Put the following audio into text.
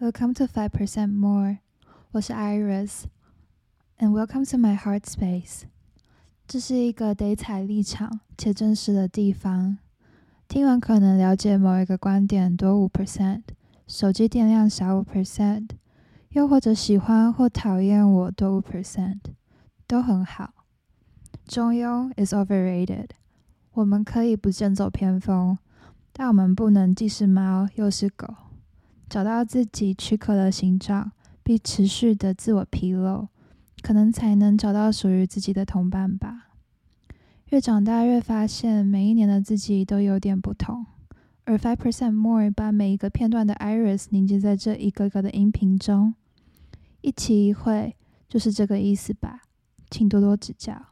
Welcome to Five Percent More，我是 Iris，and welcome to my heart space。这是一个得踩立场且真实的地方。听完可能了解某一个观点多五 percent，手机电量少五 percent，又或者喜欢或讨厌我多五 percent，都很好。中庸 is overrated。我们可以不剑走偏锋，但我们不能既是猫又是狗。 找到自己躯壳的形状，并持续的自我披露，可能才能找到属于自己的同伴吧。越长大，越发现每一年的自己都有点不同。而 Five Percent More 把每一个片段的 Iris 凝结在这一个个的音频中，一期一会，就是这个意思吧。请多多指教。